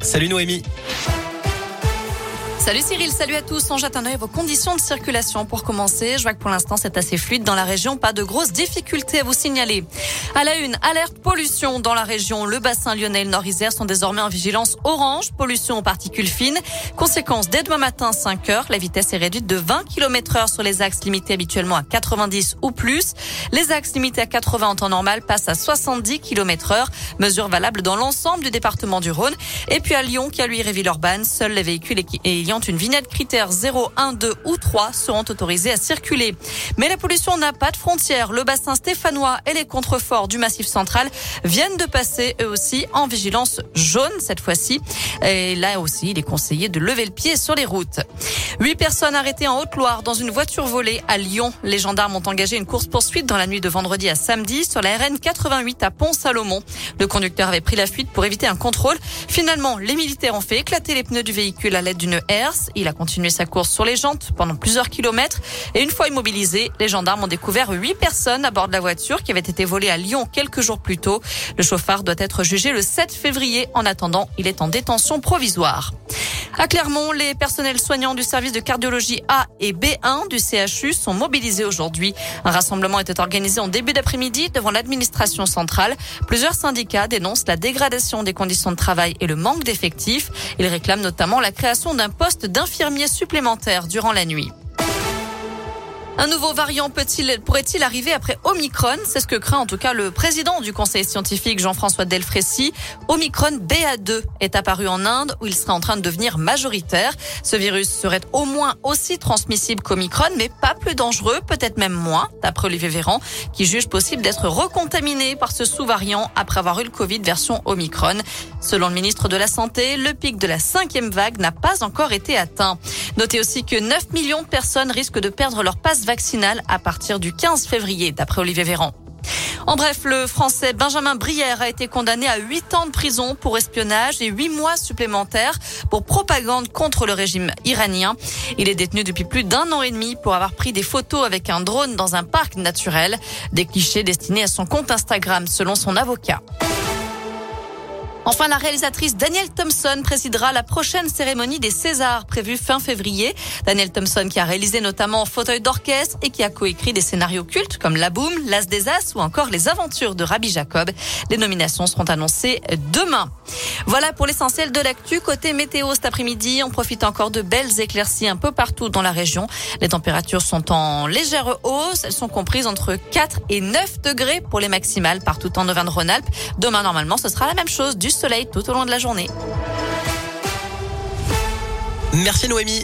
Salut Noémie. Salut Cyril, salut à tous. On jette un œil à vos conditions de circulation pour commencer. Je vois que pour l'instant c'est assez fluide dans la région, pas de grosses difficultés à vous signaler. À la une, alerte pollution dans la région. Le bassin lyonnais et le Nord-Isère sont désormais en vigilance orange, pollution aux particules fines. Conséquence, dès demain matin 5 heures, la vitesse est réduite de 20 km heure sur les axes limités habituellement à 90 ou plus. Les axes limités à 80 en temps normal passent à 70 km heure, mesure valable dans l'ensemble du département du Rhône. Et puis à Lyon, qui a lui Réville-Urbaine, seuls les véhicules ayant une vignette critère 0, 1, 2 ou 3 seront autorisés à circuler. Mais la pollution n'a pas de frontières. Le bassin stéphanois et les contreforts du Massif central viennent de passer eux aussi en vigilance jaune cette fois-ci. Et là aussi, il est conseillé de lever le pied sur les routes. Huit personnes arrêtées en Haute-Loire dans une voiture volée à Lyon. Les gendarmes ont engagé une course-poursuite dans la nuit de vendredi à samedi sur la RN 88 à Pont-Salomon. Le conducteur avait pris la fuite pour éviter un contrôle. Finalement, les militaires ont fait éclater les pneus du véhicule à l'aide d'une Il a continué sa course sur les jantes pendant plusieurs kilomètres. Et une fois immobilisé, les gendarmes ont découvert huit personnes à bord de la voiture qui avait été volée à Lyon quelques jours plus tôt. Le chauffard doit être jugé le 7 février. En attendant, il est en détention provisoire. À Clermont, les personnels soignants du service de cardiologie A et B1 du CHU sont mobilisés aujourd'hui. Un rassemblement était organisé en début d'après-midi devant l'administration centrale. Plusieurs syndicats dénoncent la dégradation des conditions de travail et le manque d'effectifs. Ils réclament notamment la création d'un poste d'infirmier supplémentaire durant la nuit. Un nouveau variant pourrait-il arriver après Omicron? C'est ce que craint en tout cas le président du conseil scientifique Jean-François Delfrécy. Omicron BA2 est apparu en Inde où il serait en train de devenir majoritaire. Ce virus serait au moins aussi transmissible qu'Omicron, mais pas plus dangereux, peut-être même moins, d'après Olivier Véran, qui juge possible d'être recontaminé par ce sous-variant après avoir eu le Covid version Omicron. Selon le ministre de la Santé, le pic de la cinquième vague n'a pas encore été atteint. Notez aussi que 9 millions de personnes risquent de perdre leur passe vaccinale à partir du 15 février, d'après Olivier Véran. En bref, le français Benjamin Brière a été condamné à 8 ans de prison pour espionnage et 8 mois supplémentaires pour propagande contre le régime iranien. Il est détenu depuis plus d'un an et demi pour avoir pris des photos avec un drone dans un parc naturel. Des clichés destinés à son compte Instagram selon son avocat. Enfin, la réalisatrice Danielle Thompson présidera la prochaine cérémonie des Césars prévue fin février. Danielle Thompson qui a réalisé notamment Fauteuil d'orchestre et qui a coécrit des scénarios cultes comme La Boom, L'As des As ou encore Les Aventures de Rabbi Jacob. Les nominations seront annoncées demain. Voilà pour l'essentiel de l'actu. Côté météo cet après-midi, on profite encore de belles éclaircies un peu partout dans la région. Les températures sont en légère hausse. Elles sont comprises entre 4 et 9 degrés pour les maximales partout en Auvergne-Rhône-Alpes. Demain, normalement, ce sera la même chose. Du soleil tout au long de la journée. Merci Noémie.